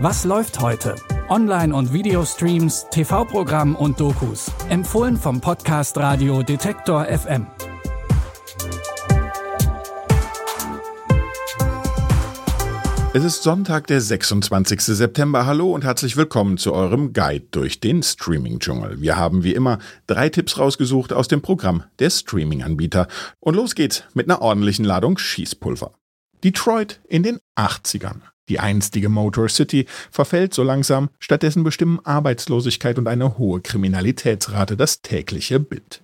Was läuft heute? Online- und Videostreams, TV-Programm und Dokus. Empfohlen vom Podcast Radio Detektor FM. Es ist Sonntag, der 26. September. Hallo und herzlich willkommen zu eurem Guide durch den Streaming-Dschungel. Wir haben wie immer drei Tipps rausgesucht aus dem Programm der Streaming-Anbieter. Und los geht's mit einer ordentlichen Ladung Schießpulver. Detroit in den 80ern. Die einstige Motor City verfällt so langsam, stattdessen bestimmen Arbeitslosigkeit und eine hohe Kriminalitätsrate das tägliche Bild.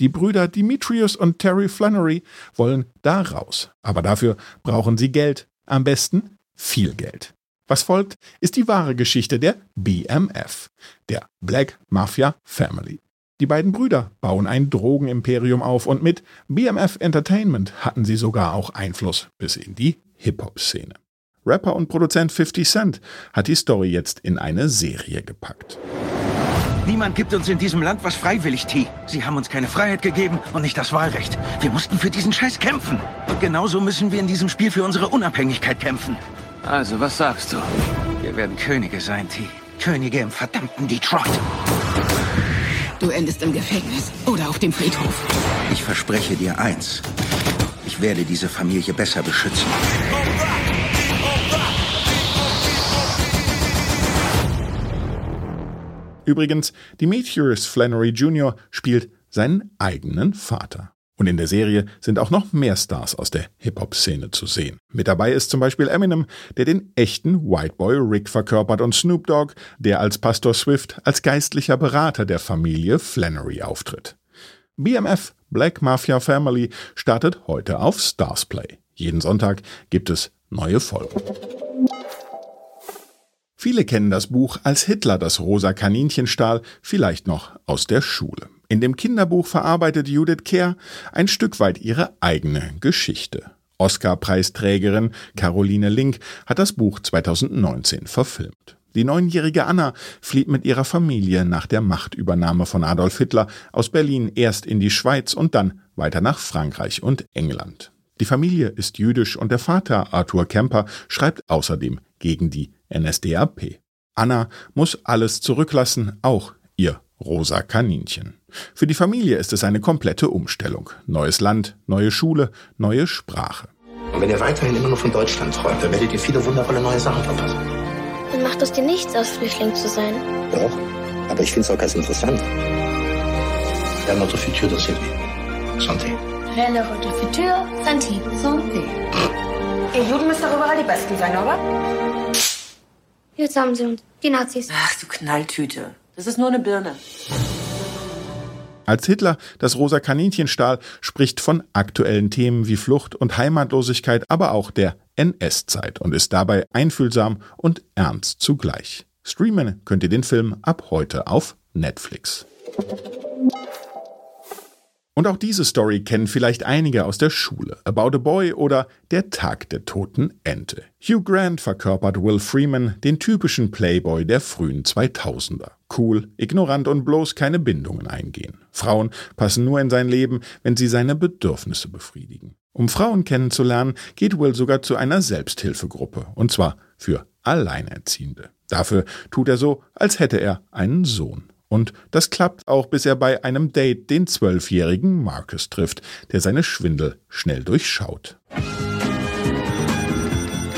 Die Brüder Demetrius und Terry Flannery wollen da raus, aber dafür brauchen sie Geld, am besten viel Geld. Was folgt, ist die wahre Geschichte der BMF, der Black Mafia Family. Die beiden Brüder bauen ein Drogenimperium auf und mit BMF Entertainment hatten sie sogar auch Einfluss bis in die Hip-Hop-Szene. Rapper und Produzent 50 Cent hat die Story jetzt in eine Serie gepackt. Niemand gibt uns in diesem Land was freiwillig, T. Sie haben uns keine Freiheit gegeben und nicht das Wahlrecht. Wir mussten für diesen Scheiß kämpfen. Und genauso müssen wir in diesem Spiel für unsere Unabhängigkeit kämpfen. Also, was sagst du? Wir werden Könige sein, T. Könige im verdammten Detroit. Du endest im Gefängnis oder auf dem Friedhof. Ich verspreche dir eins. Ich werde diese Familie besser beschützen. Übrigens, Demetrius Flannery Jr. spielt seinen eigenen Vater. Und in der Serie sind auch noch mehr Stars aus der Hip-Hop-Szene zu sehen. Mit dabei ist zum Beispiel Eminem, der den echten White Boy Rick verkörpert und Snoop Dogg, der als Pastor Swift als geistlicher Berater der Familie Flannery auftritt. BMF Black Mafia Family startet heute auf Starsplay. Jeden Sonntag gibt es neue Folgen. Viele kennen das Buch Als Hitler das rosa Kaninchen stahl, vielleicht noch aus der Schule. In dem Kinderbuch verarbeitet Judith Kerr ein Stück weit ihre eigene Geschichte. Oscar-Preisträgerin Caroline Link hat das Buch 2019 verfilmt. Die neunjährige Anna flieht mit ihrer Familie nach der Machtübernahme von Adolf Hitler aus Berlin erst in die Schweiz und dann weiter nach Frankreich und England. Die Familie ist jüdisch und der Vater Arthur Kemper schreibt außerdem gegen die NSDAP. Anna muss alles zurücklassen, auch ihr rosa Kaninchen. Für die Familie ist es eine komplette Umstellung. Neues Land, neue Schule, neue Sprache. Und wenn ihr weiterhin immer nur von Deutschland träumt, dann werdet ihr viele wundervolle neue Sachen verpassen. Dann macht es dir nichts aus, Flüchtling zu sein. Doch, aber ich finde es auch ganz interessant. Ja, notre futur cette vie. Santé. Votre futur, Santi. Santé. Ihr Juden müsst doch überall die Besten sein, oder? Jetzt haben sie uns, die Nazis. Ach, du Knalltüte. Das ist nur eine Birne. Als Hitler das rosa Kaninchen stahl, spricht von aktuellen Themen wie Flucht und Heimatlosigkeit, aber auch der NS-Zeit und ist dabei einfühlsam und ernst zugleich. Streamen könnt ihr den Film ab heute auf Netflix. Und auch diese Story kennen vielleicht einige aus der Schule. About a Boy oder Der Tag der toten Ente. Hugh Grant verkörpert Will Freeman, den typischen Playboy der frühen 2000er. Cool, ignorant und bloß keine Bindungen eingehen. Frauen passen nur in sein Leben, wenn sie seine Bedürfnisse befriedigen. Um Frauen kennenzulernen, geht Will sogar zu einer Selbsthilfegruppe. Und zwar für Alleinerziehende. Dafür tut er so, als hätte er einen Sohn. Und das klappt auch, bis er bei einem Date den zwölfjährigen Marcus trifft, der seine Schwindel schnell durchschaut.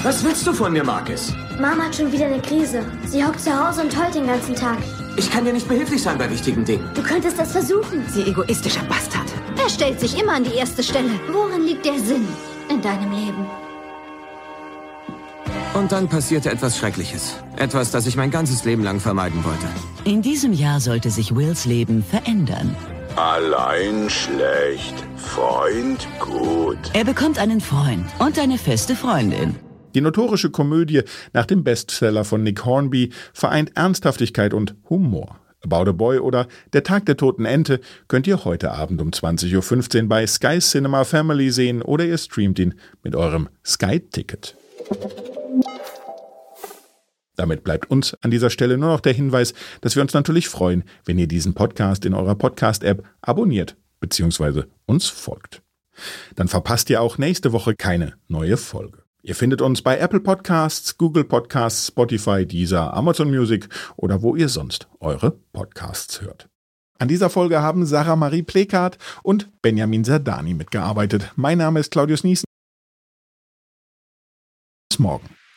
Was willst du von mir, Marcus? Mama hat schon wieder eine Krise. Sie hockt zu Hause und heult den ganzen Tag. Ich kann dir nicht behilflich sein bei wichtigen Dingen. Du könntest es versuchen. Sie egoistischer Bastard. Er stellt sich immer an die erste Stelle. Worin liegt der Sinn in deinem Leben? Und dann passierte etwas Schreckliches. Etwas, das ich mein ganzes Leben lang vermeiden wollte. In diesem Jahr sollte sich Wills Leben verändern. Allein schlecht, Freund gut. Er bekommt einen Freund und eine feste Freundin. Die notorische Komödie nach dem Bestseller von Nick Hornby vereint Ernsthaftigkeit und Humor. About a Boy oder Der Tag der toten Ente könnt ihr heute Abend um 20.15 Uhr bei Sky Cinema Family sehen oder ihr streamt ihn mit eurem Sky-Ticket. Damit bleibt uns an dieser Stelle nur noch der Hinweis, dass wir uns natürlich freuen, wenn ihr diesen Podcast in eurer Podcast-App abonniert bzw. uns folgt. Dann verpasst ihr auch nächste Woche keine neue Folge. Ihr findet uns bei Apple Podcasts, Google Podcasts, Spotify, Deezer, Amazon Music oder wo ihr sonst eure Podcasts hört. An dieser Folge haben Sarah Marie Plekat und Benjamin Sardani mitgearbeitet. Mein Name ist Claudius Niesen. Bis morgen.